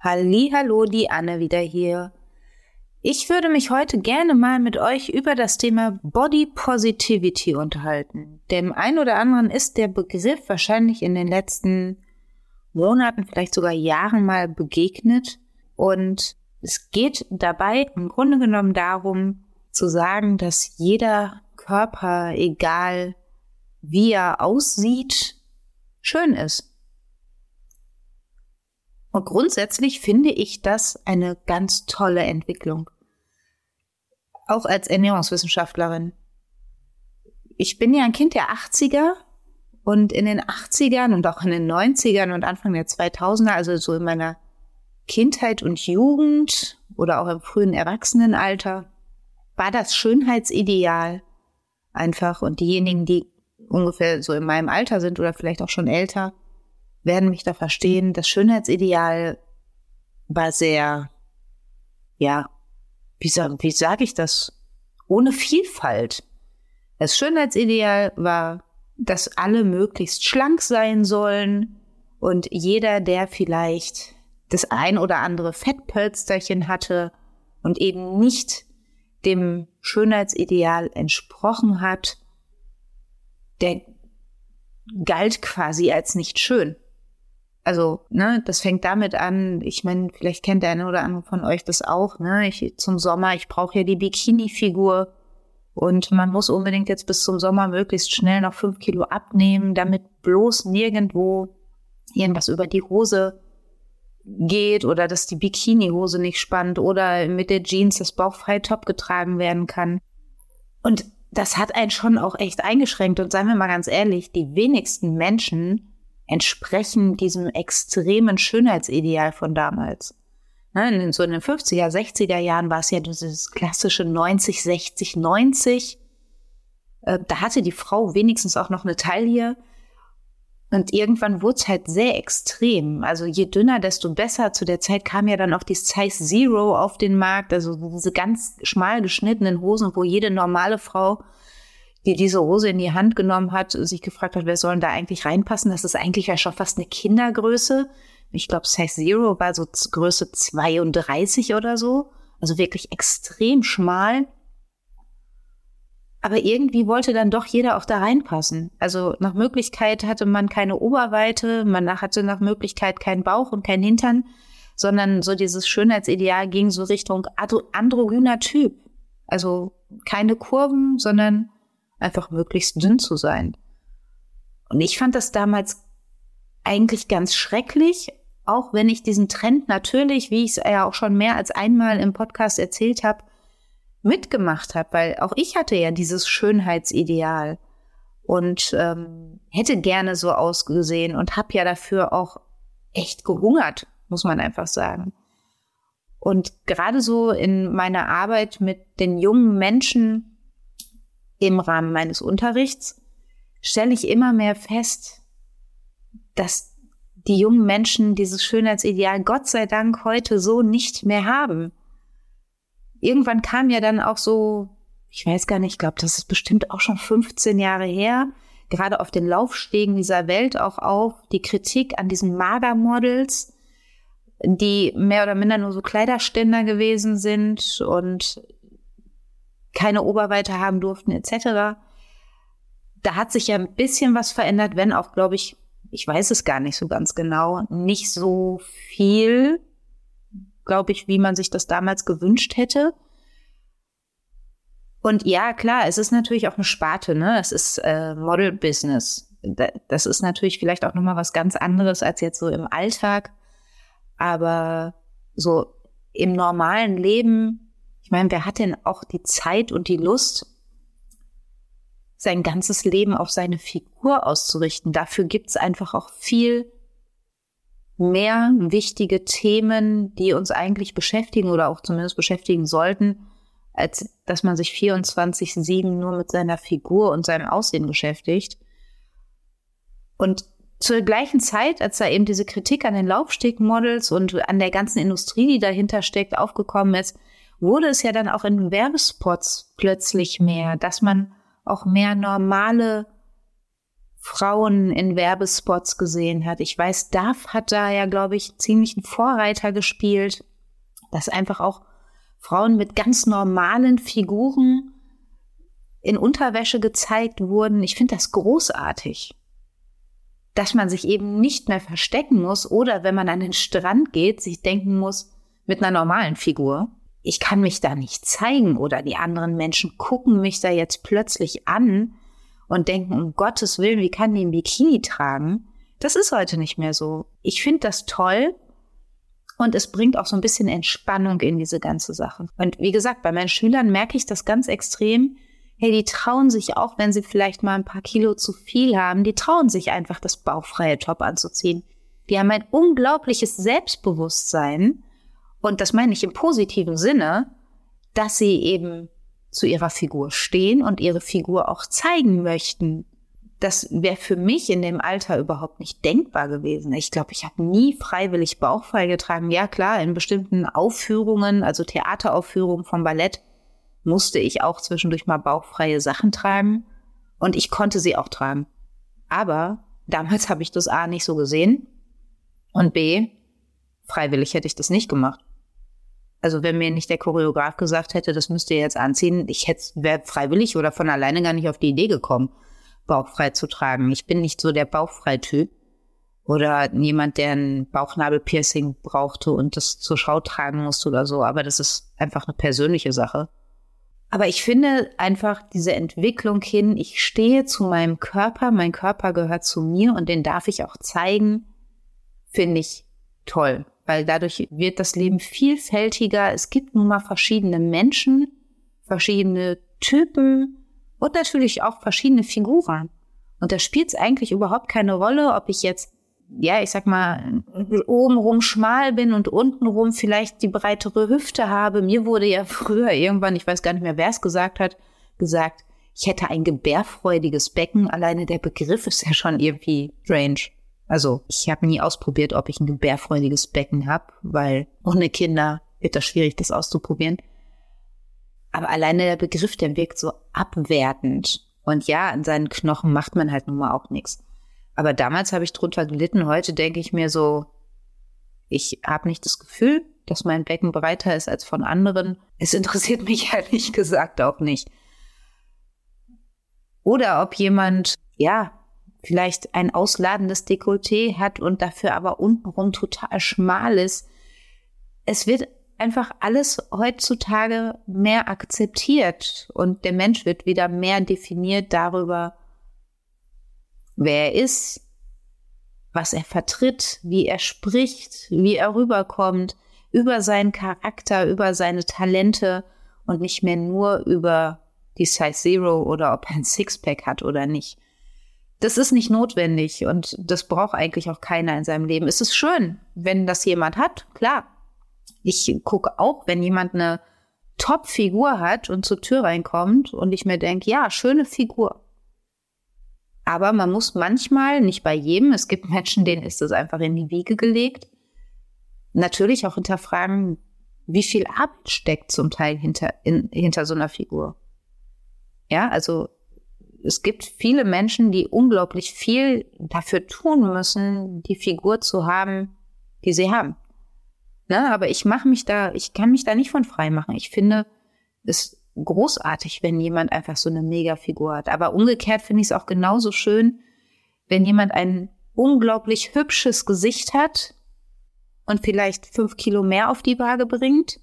Hallo, die Anne wieder hier. Ich würde mich heute gerne mal mit euch über das Thema Body Positivity unterhalten. Dem einen oder anderen ist der Begriff wahrscheinlich in den letzten Monaten, vielleicht sogar Jahren mal begegnet. Und es geht dabei im Grunde genommen darum zu sagen, dass jeder Körper, egal wie er aussieht, schön ist. Und grundsätzlich finde ich das eine ganz tolle Entwicklung auch als Ernährungswissenschaftlerin. Ich bin ja ein Kind der 80er und in den 80ern und auch in den 90ern und Anfang der 2000er, also so in meiner Kindheit und Jugend oder auch im frühen Erwachsenenalter, war das Schönheitsideal einfach. Und diejenigen, die ungefähr so in meinem Alter sind oder vielleicht auch schon älter, werden mich da verstehen. Das Schönheitsideal war sehr, ja, wie, sag, wie sage ich das, ohne Vielfalt. Das Schönheitsideal war, dass alle möglichst schlank sein sollen und jeder, der vielleicht das ein oder andere Fettpölsterchen hatte und eben nicht dem Schönheitsideal entsprochen hat, der galt quasi als nicht schön. Also, ne, das fängt damit an, ich meine, vielleicht kennt der eine oder andere von euch das auch, ne? Ich zum Sommer, ich brauche ja die Bikini-Figur und man muss unbedingt jetzt bis zum Sommer möglichst schnell noch fünf Kilo abnehmen, damit bloß nirgendwo irgendwas über die Hose geht oder dass die Bikini-Hose nicht spannt oder mit der Jeans das bauchfreie Top getragen werden kann. Und das hat einen schon auch echt eingeschränkt. Und seien wir mal ganz ehrlich, die wenigsten Menschen entsprechen diesem extremen Schönheitsideal von damals. In so in den 50er, 60er Jahren war es ja dieses klassische 90, 60, 90. Da hatte die Frau wenigstens auch noch eine Taille. Und irgendwann wurde es halt sehr extrem. Also je dünner, desto besser. Zu der Zeit kam ja dann auch die Size Zero auf den Markt, also diese ganz schmal geschnittenen Hosen, wo jede normale Frau die diese Hose in die Hand genommen hat, sich gefragt hat, wer soll denn da eigentlich reinpassen? Das ist eigentlich ja schon fast eine Kindergröße. Ich glaube, Size Zero war so Größe 32 oder so. Also wirklich extrem schmal. Aber irgendwie wollte dann doch jeder auch da reinpassen. Also nach Möglichkeit hatte man keine Oberweite, man hatte nach Möglichkeit keinen Bauch und keinen Hintern, sondern so dieses Schönheitsideal ging so Richtung androgyner Typ. Also keine Kurven, sondern einfach möglichst dünn zu sein. Und ich fand das damals eigentlich ganz schrecklich, auch wenn ich diesen Trend natürlich, wie ich es ja auch schon mehr als einmal im Podcast erzählt habe, mitgemacht habe, weil auch ich hatte ja dieses Schönheitsideal und ähm, hätte gerne so ausgesehen und habe ja dafür auch echt gehungert, muss man einfach sagen. Und gerade so in meiner Arbeit mit den jungen Menschen im Rahmen meines Unterrichts stelle ich immer mehr fest, dass die jungen Menschen dieses Schönheitsideal Gott sei Dank heute so nicht mehr haben. Irgendwann kam ja dann auch so, ich weiß gar nicht, ich glaube, das ist bestimmt auch schon 15 Jahre her, gerade auf den Laufstegen dieser Welt auch auf, die Kritik an diesen Magermodels, die mehr oder minder nur so Kleiderständer gewesen sind und keine Oberweite haben durften etc. Da hat sich ja ein bisschen was verändert, wenn auch, glaube ich, ich weiß es gar nicht so ganz genau, nicht so viel, glaube ich, wie man sich das damals gewünscht hätte. Und ja, klar, es ist natürlich auch eine Sparte, ne? Es ist äh, Model Business. Das ist natürlich vielleicht auch nochmal was ganz anderes als jetzt so im Alltag. Aber so im normalen Leben ich meine, wer hat denn auch die Zeit und die Lust, sein ganzes Leben auf seine Figur auszurichten? Dafür gibt es einfach auch viel mehr wichtige Themen, die uns eigentlich beschäftigen oder auch zumindest beschäftigen sollten, als dass man sich 24-7 nur mit seiner Figur und seinem Aussehen beschäftigt. Und zur gleichen Zeit, als da eben diese Kritik an den Laufstegmodels und an der ganzen Industrie, die dahinter steckt, aufgekommen ist, wurde es ja dann auch in Werbespots plötzlich mehr, dass man auch mehr normale Frauen in Werbespots gesehen hat. Ich weiß, Duff hat da ja, glaube ich, ziemlich einen Vorreiter gespielt, dass einfach auch Frauen mit ganz normalen Figuren in Unterwäsche gezeigt wurden. Ich finde das großartig. Dass man sich eben nicht mehr verstecken muss oder wenn man an den Strand geht, sich denken muss, mit einer normalen Figur, ich kann mich da nicht zeigen oder die anderen Menschen gucken mich da jetzt plötzlich an und denken, um Gottes Willen, wie kann die ein Bikini tragen? Das ist heute nicht mehr so. Ich finde das toll und es bringt auch so ein bisschen Entspannung in diese ganze Sache. Und wie gesagt, bei meinen Schülern merke ich das ganz extrem. Hey, die trauen sich auch, wenn sie vielleicht mal ein paar Kilo zu viel haben, die trauen sich einfach, das bauchfreie Top anzuziehen. Die haben ein unglaubliches Selbstbewusstsein und das meine ich im positiven Sinne, dass sie eben zu ihrer Figur stehen und ihre Figur auch zeigen möchten. Das wäre für mich in dem Alter überhaupt nicht denkbar gewesen. Ich glaube, ich habe nie freiwillig bauchfrei getragen. Ja klar, in bestimmten Aufführungen, also Theateraufführungen vom Ballett, musste ich auch zwischendurch mal bauchfreie Sachen tragen und ich konnte sie auch tragen. Aber damals habe ich das A nicht so gesehen und B, freiwillig hätte ich das nicht gemacht. Also wenn mir nicht der Choreograf gesagt hätte, das müsst ihr jetzt anziehen, ich hätte freiwillig oder von alleine gar nicht auf die Idee gekommen, bauchfrei zu tragen. Ich bin nicht so der Bauchfrei-Typ oder jemand, der ein Bauchnabelpiercing brauchte und das zur Schau tragen musste oder so. Aber das ist einfach eine persönliche Sache. Aber ich finde einfach diese Entwicklung hin, ich stehe zu meinem Körper, mein Körper gehört zu mir und den darf ich auch zeigen, finde ich toll weil dadurch wird das Leben vielfältiger. Es gibt nun mal verschiedene Menschen, verschiedene Typen und natürlich auch verschiedene Figuren. Und da spielt es eigentlich überhaupt keine Rolle, ob ich jetzt, ja, ich sag mal, obenrum schmal bin und untenrum vielleicht die breitere Hüfte habe. Mir wurde ja früher irgendwann, ich weiß gar nicht mehr, wer es gesagt hat, gesagt, ich hätte ein gebärfreudiges Becken. Alleine der Begriff ist ja schon irgendwie strange. Also ich habe nie ausprobiert, ob ich ein gebärfreudiges Becken habe, weil ohne Kinder wird das schwierig, das auszuprobieren. Aber alleine der Begriff, der wirkt so abwertend. Und ja, an seinen Knochen macht man halt nun mal auch nichts. Aber damals habe ich drunter gelitten. Heute denke ich mir so, ich habe nicht das Gefühl, dass mein Becken breiter ist als von anderen. Es interessiert mich ehrlich gesagt auch nicht. Oder ob jemand, ja, vielleicht ein ausladendes Dekolleté hat und dafür aber untenrum total schmal ist. Es wird einfach alles heutzutage mehr akzeptiert und der Mensch wird wieder mehr definiert darüber, wer er ist, was er vertritt, wie er spricht, wie er rüberkommt, über seinen Charakter, über seine Talente und nicht mehr nur über die Size Zero oder ob er ein Sixpack hat oder nicht das ist nicht notwendig und das braucht eigentlich auch keiner in seinem Leben. Es ist schön, wenn das jemand hat, klar. Ich gucke auch, wenn jemand eine Top-Figur hat und zur Tür reinkommt und ich mir denke, ja, schöne Figur. Aber man muss manchmal, nicht bei jedem, es gibt Menschen, denen ist das einfach in die Wiege gelegt, natürlich auch hinterfragen, wie viel Arbeit steckt zum Teil hinter, in, hinter so einer Figur. Ja, also es gibt viele Menschen, die unglaublich viel dafür tun müssen, die Figur zu haben, die sie haben. Ne? Aber ich mache mich da, ich kann mich da nicht von frei machen. Ich finde es großartig, wenn jemand einfach so eine Mega-Figur hat. Aber umgekehrt finde ich es auch genauso schön, wenn jemand ein unglaublich hübsches Gesicht hat und vielleicht fünf Kilo mehr auf die Waage bringt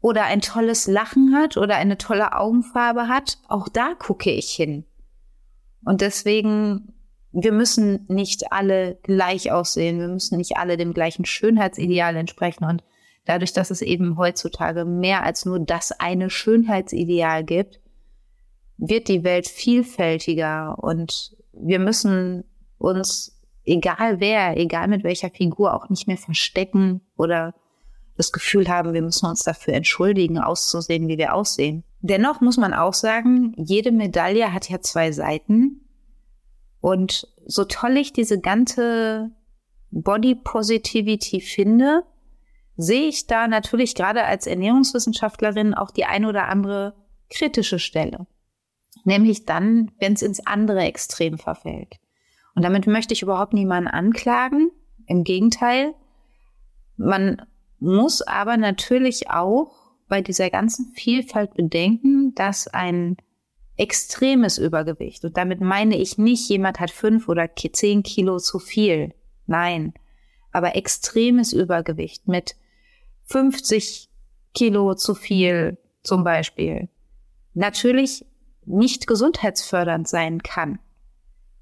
oder ein tolles Lachen hat oder eine tolle Augenfarbe hat, auch da gucke ich hin. Und deswegen, wir müssen nicht alle gleich aussehen, wir müssen nicht alle dem gleichen Schönheitsideal entsprechen. Und dadurch, dass es eben heutzutage mehr als nur das eine Schönheitsideal gibt, wird die Welt vielfältiger und wir müssen uns, egal wer, egal mit welcher Figur, auch nicht mehr verstecken oder das Gefühl haben, wir müssen uns dafür entschuldigen, auszusehen, wie wir aussehen. Dennoch muss man auch sagen, jede Medaille hat ja zwei Seiten. Und so toll ich diese ganze Body Positivity finde, sehe ich da natürlich gerade als Ernährungswissenschaftlerin auch die ein oder andere kritische Stelle. Nämlich dann, wenn es ins andere Extrem verfällt. Und damit möchte ich überhaupt niemanden anklagen. Im Gegenteil. Man muss aber natürlich auch bei dieser ganzen Vielfalt bedenken, dass ein extremes Übergewicht, und damit meine ich nicht, jemand hat fünf oder zehn Kilo zu viel. Nein. Aber extremes Übergewicht mit 50 Kilo zu viel zum Beispiel natürlich nicht gesundheitsfördernd sein kann.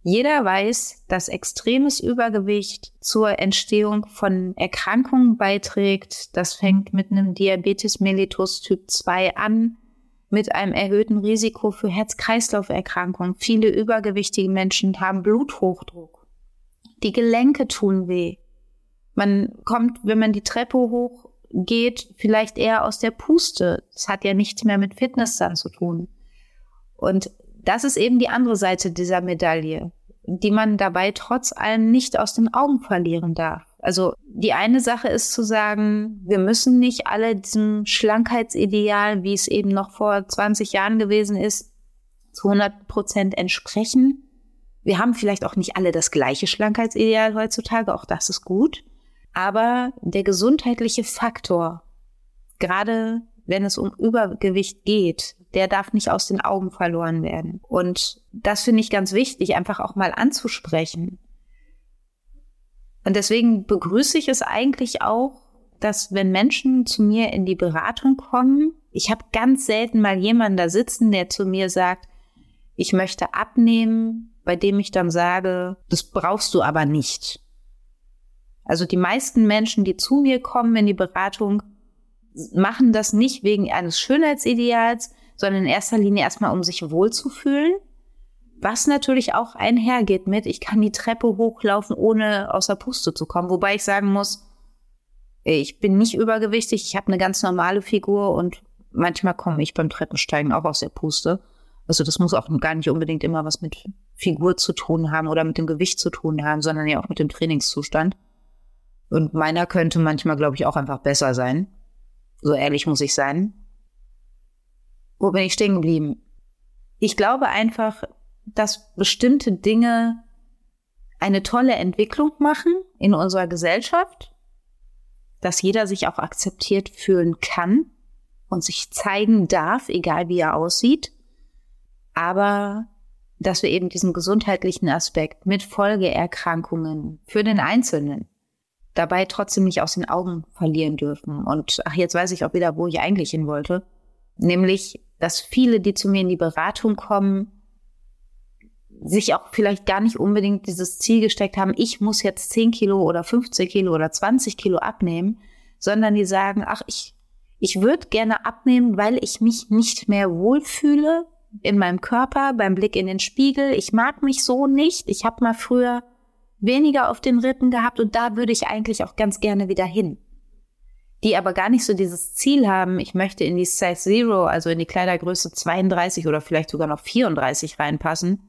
Jeder weiß, dass extremes Übergewicht zur Entstehung von Erkrankungen beiträgt. Das fängt mit einem Diabetes mellitus Typ 2 an, mit einem erhöhten Risiko für Herz-Kreislauf-Erkrankungen. Viele übergewichtige Menschen haben Bluthochdruck. Die Gelenke tun weh. Man kommt, wenn man die Treppe hochgeht, vielleicht eher aus der Puste. Das hat ja nichts mehr mit Fitness dann zu tun. Und das ist eben die andere Seite dieser Medaille, die man dabei trotz allem nicht aus den Augen verlieren darf. Also die eine Sache ist zu sagen, wir müssen nicht alle diesem Schlankheitsideal, wie es eben noch vor 20 Jahren gewesen ist, zu 100 Prozent entsprechen. Wir haben vielleicht auch nicht alle das gleiche Schlankheitsideal heutzutage, auch das ist gut. Aber der gesundheitliche Faktor, gerade wenn es um Übergewicht geht, der darf nicht aus den Augen verloren werden. Und das finde ich ganz wichtig, einfach auch mal anzusprechen. Und deswegen begrüße ich es eigentlich auch, dass wenn Menschen zu mir in die Beratung kommen, ich habe ganz selten mal jemanden da sitzen, der zu mir sagt, ich möchte abnehmen, bei dem ich dann sage, das brauchst du aber nicht. Also die meisten Menschen, die zu mir kommen in die Beratung, machen das nicht wegen eines Schönheitsideals, sondern in erster Linie erstmal, um sich wohlzufühlen was natürlich auch einhergeht mit, ich kann die Treppe hochlaufen, ohne außer Puste zu kommen. Wobei ich sagen muss, ich bin nicht übergewichtig, ich habe eine ganz normale Figur und manchmal komme ich beim Treppensteigen auch aus der Puste. Also das muss auch gar nicht unbedingt immer was mit Figur zu tun haben oder mit dem Gewicht zu tun haben, sondern ja auch mit dem Trainingszustand. Und meiner könnte manchmal, glaube ich, auch einfach besser sein. So ehrlich muss ich sein. Wo bin ich stehen geblieben? Ich glaube einfach, dass bestimmte Dinge eine tolle Entwicklung machen in unserer Gesellschaft, dass jeder sich auch akzeptiert fühlen kann und sich zeigen darf, egal wie er aussieht, aber dass wir eben diesen gesundheitlichen Aspekt mit Folgeerkrankungen für den Einzelnen dabei trotzdem nicht aus den Augen verlieren dürfen. Und ach, jetzt weiß ich auch wieder, wo ich eigentlich hin wollte. Nämlich, dass viele, die zu mir in die Beratung kommen, sich auch vielleicht gar nicht unbedingt dieses Ziel gesteckt haben, ich muss jetzt 10 Kilo oder 15 Kilo oder 20 Kilo abnehmen, sondern die sagen, ach, ich, ich würde gerne abnehmen, weil ich mich nicht mehr wohlfühle in meinem Körper, beim Blick in den Spiegel. Ich mag mich so nicht. Ich habe mal früher weniger auf den Rippen gehabt und da würde ich eigentlich auch ganz gerne wieder hin. Die aber gar nicht so dieses Ziel haben, ich möchte in die Size Zero, also in die Kleidergröße 32 oder vielleicht sogar noch 34 reinpassen,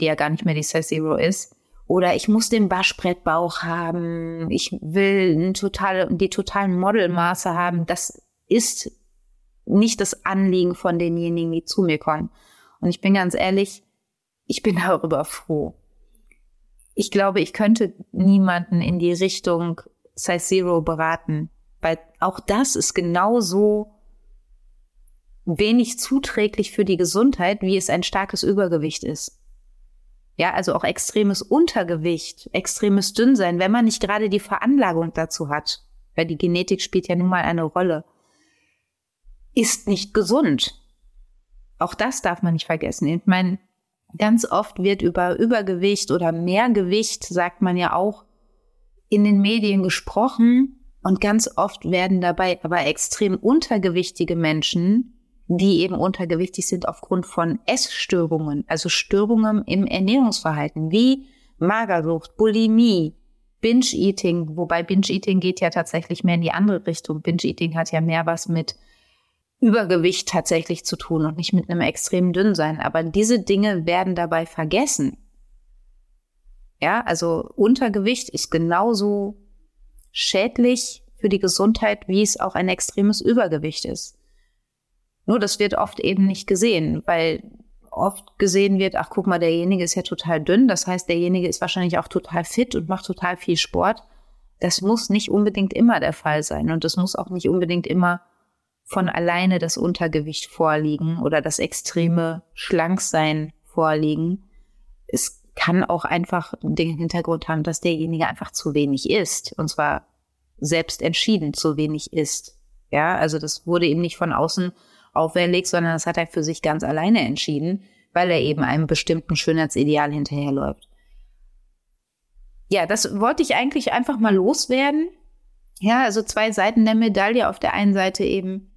die ja gar nicht mehr die Size Zero ist. Oder ich muss den Waschbrettbauch haben. Ich will total, die totalen Modelmaße haben. Das ist nicht das Anliegen von denjenigen, die zu mir kommen. Und ich bin ganz ehrlich, ich bin darüber froh. Ich glaube, ich könnte niemanden in die Richtung Size Zero beraten, weil auch das ist genauso wenig zuträglich für die Gesundheit, wie es ein starkes Übergewicht ist. Ja, also auch extremes Untergewicht, extremes Dünnsein, wenn man nicht gerade die Veranlagung dazu hat, weil die Genetik spielt ja nun mal eine Rolle, ist nicht gesund. Auch das darf man nicht vergessen. Ich meine, ganz oft wird über Übergewicht oder Mehrgewicht, sagt man ja auch, in den Medien gesprochen und ganz oft werden dabei aber extrem untergewichtige Menschen die eben untergewichtig sind aufgrund von Essstörungen, also Störungen im Ernährungsverhalten, wie Magersucht, Bulimie, Binge-Eating, wobei Binge-Eating geht ja tatsächlich mehr in die andere Richtung. Binge-Eating hat ja mehr was mit Übergewicht tatsächlich zu tun und nicht mit einem extremen Dünnsein. Aber diese Dinge werden dabei vergessen. Ja, also Untergewicht ist genauso schädlich für die Gesundheit, wie es auch ein extremes Übergewicht ist. Nur das wird oft eben nicht gesehen, weil oft gesehen wird, ach guck mal, derjenige ist ja total dünn, das heißt, derjenige ist wahrscheinlich auch total fit und macht total viel Sport. Das muss nicht unbedingt immer der Fall sein und es muss auch nicht unbedingt immer von alleine das Untergewicht vorliegen oder das extreme Schlanksein vorliegen. Es kann auch einfach den Hintergrund haben, dass derjenige einfach zu wenig isst und zwar selbst entschieden zu wenig isst. Ja, also das wurde ihm nicht von außen auferlegt, sondern das hat er für sich ganz alleine entschieden, weil er eben einem bestimmten Schönheitsideal hinterherläuft. Ja, das wollte ich eigentlich einfach mal loswerden. Ja, also zwei Seiten der Medaille. Auf der einen Seite eben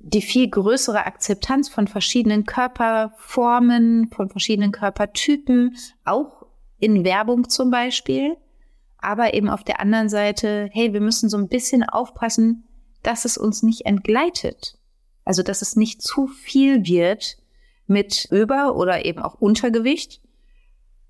die viel größere Akzeptanz von verschiedenen Körperformen, von verschiedenen Körpertypen, auch in Werbung zum Beispiel. Aber eben auf der anderen Seite, hey, wir müssen so ein bisschen aufpassen, dass es uns nicht entgleitet. Also, dass es nicht zu viel wird mit Über- oder eben auch Untergewicht,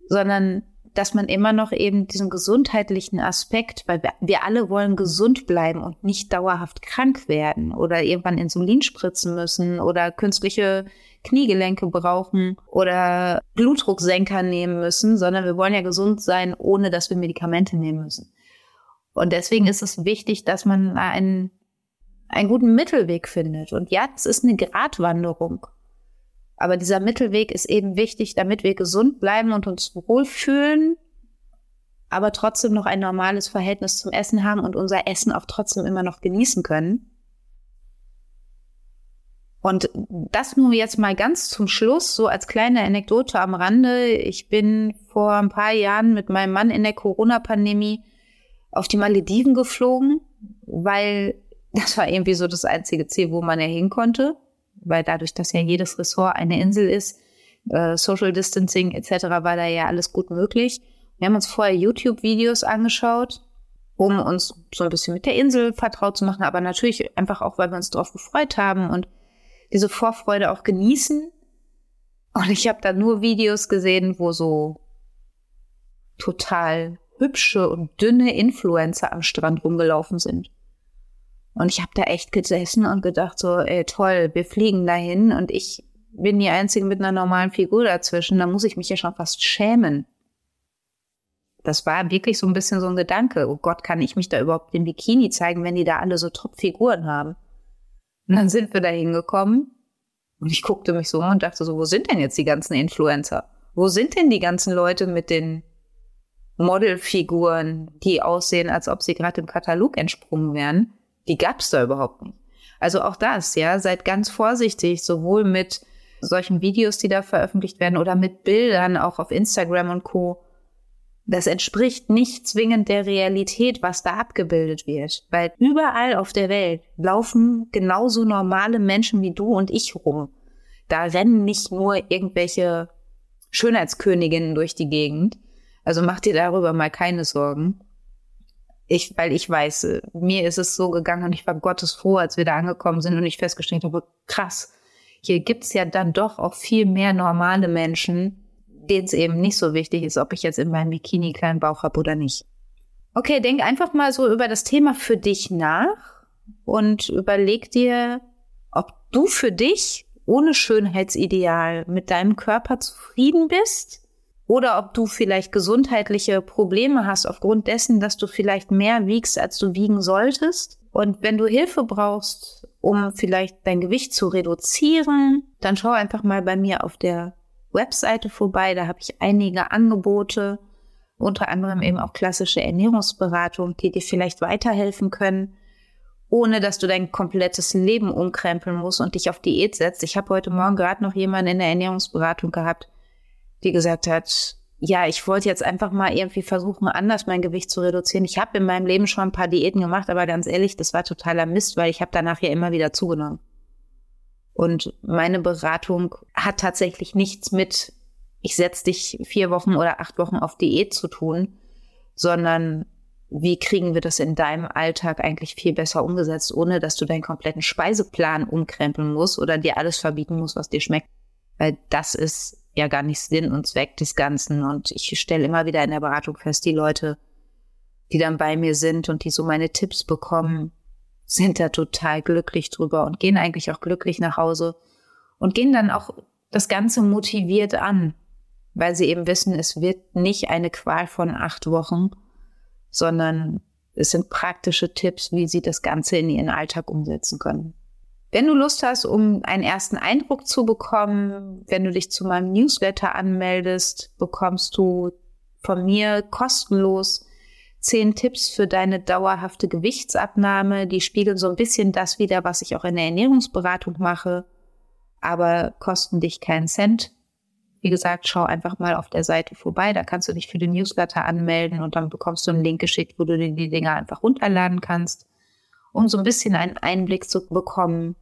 sondern dass man immer noch eben diesen gesundheitlichen Aspekt, weil wir, alle wollen gesund bleiben und nicht dauerhaft krank werden oder irgendwann Insulin spritzen müssen oder künstliche Kniegelenke brauchen oder Blutdrucksenker nehmen müssen, sondern wir wollen ja gesund sein, ohne dass wir Medikamente nehmen müssen. Und deswegen ist es wichtig, dass man einen einen guten Mittelweg findet. Und ja, es ist eine Gratwanderung. Aber dieser Mittelweg ist eben wichtig, damit wir gesund bleiben und uns wohlfühlen, aber trotzdem noch ein normales Verhältnis zum Essen haben und unser Essen auch trotzdem immer noch genießen können. Und das nur jetzt mal ganz zum Schluss, so als kleine Anekdote am Rande. Ich bin vor ein paar Jahren mit meinem Mann in der Corona-Pandemie auf die Malediven geflogen, weil das war irgendwie so das einzige Ziel, wo man ja hin konnte, weil dadurch, dass ja jedes Ressort eine Insel ist, äh, Social Distancing etc., war da ja alles gut möglich. Wir haben uns vorher YouTube-Videos angeschaut, um uns so ein bisschen mit der Insel vertraut zu machen, aber natürlich einfach auch, weil wir uns darauf gefreut haben und diese Vorfreude auch genießen. Und ich habe da nur Videos gesehen, wo so total hübsche und dünne Influencer am Strand rumgelaufen sind. Und ich habe da echt gesessen und gedacht, so, ey, toll, wir fliegen dahin und ich bin die Einzige mit einer normalen Figur dazwischen. Da muss ich mich ja schon fast schämen. Das war wirklich so ein bisschen so ein Gedanke. Oh Gott, kann ich mich da überhaupt in Bikini zeigen, wenn die da alle so Top-Figuren haben? Und dann sind wir da hingekommen und ich guckte mich so und dachte so, wo sind denn jetzt die ganzen Influencer? Wo sind denn die ganzen Leute mit den Modelfiguren, die aussehen, als ob sie gerade im Katalog entsprungen wären? Die gab es da überhaupt nicht. Also auch das, ja, seid ganz vorsichtig, sowohl mit solchen Videos, die da veröffentlicht werden oder mit Bildern auch auf Instagram und Co. Das entspricht nicht zwingend der Realität, was da abgebildet wird, weil überall auf der Welt laufen genauso normale Menschen wie du und ich rum. Da rennen nicht nur irgendwelche Schönheitsköniginnen durch die Gegend. Also mach dir darüber mal keine Sorgen. Ich, weil ich weiß, mir ist es so gegangen und ich war Gottes froh, als wir da angekommen sind und ich festgestellt habe, krass, hier gibt's ja dann doch auch viel mehr normale Menschen, denen es eben nicht so wichtig ist, ob ich jetzt in meinem Bikini kleinen Bauch habe oder nicht. Okay, denk einfach mal so über das Thema für dich nach und überleg dir, ob du für dich ohne Schönheitsideal mit deinem Körper zufrieden bist oder ob du vielleicht gesundheitliche Probleme hast aufgrund dessen, dass du vielleicht mehr wiegst, als du wiegen solltest. Und wenn du Hilfe brauchst, um vielleicht dein Gewicht zu reduzieren, dann schau einfach mal bei mir auf der Webseite vorbei. Da habe ich einige Angebote, unter anderem eben auch klassische Ernährungsberatung, die dir vielleicht weiterhelfen können, ohne dass du dein komplettes Leben umkrempeln musst und dich auf Diät setzt. Ich habe heute Morgen gerade noch jemanden in der Ernährungsberatung gehabt, die gesagt hat, ja, ich wollte jetzt einfach mal irgendwie versuchen, anders mein Gewicht zu reduzieren. Ich habe in meinem Leben schon ein paar Diäten gemacht, aber ganz ehrlich, das war totaler Mist, weil ich habe danach ja immer wieder zugenommen. Und meine Beratung hat tatsächlich nichts mit, ich setze dich vier Wochen oder acht Wochen auf Diät zu tun, sondern wie kriegen wir das in deinem Alltag eigentlich viel besser umgesetzt, ohne dass du deinen kompletten Speiseplan umkrempeln musst oder dir alles verbieten musst, was dir schmeckt. Weil das ist ja gar nicht Sinn und Zweck des Ganzen. Und ich stelle immer wieder in der Beratung fest, die Leute, die dann bei mir sind und die so meine Tipps bekommen, sind da total glücklich drüber und gehen eigentlich auch glücklich nach Hause und gehen dann auch Das Ganze motiviert an, weil sie eben wissen, es wird nicht eine Qual von acht Wochen, sondern es sind praktische Tipps, wie sie das Ganze in ihren Alltag umsetzen können. Wenn du Lust hast, um einen ersten Eindruck zu bekommen, wenn du dich zu meinem Newsletter anmeldest, bekommst du von mir kostenlos zehn Tipps für deine dauerhafte Gewichtsabnahme. Die spiegeln so ein bisschen das wieder, was ich auch in der Ernährungsberatung mache, aber kosten dich keinen Cent. Wie gesagt, schau einfach mal auf der Seite vorbei. Da kannst du dich für den Newsletter anmelden und dann bekommst du einen Link geschickt, wo du dir die Dinger einfach runterladen kannst um so ein bisschen einen Einblick zu bekommen,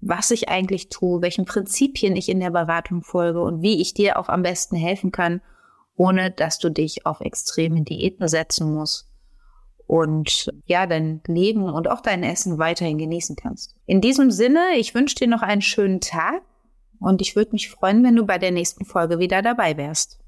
was ich eigentlich tue, welchen Prinzipien ich in der Beratung folge und wie ich dir auch am besten helfen kann, ohne dass du dich auf extreme Diäten setzen musst und ja, dein Leben und auch dein Essen weiterhin genießen kannst. In diesem Sinne, ich wünsche dir noch einen schönen Tag und ich würde mich freuen, wenn du bei der nächsten Folge wieder dabei wärst.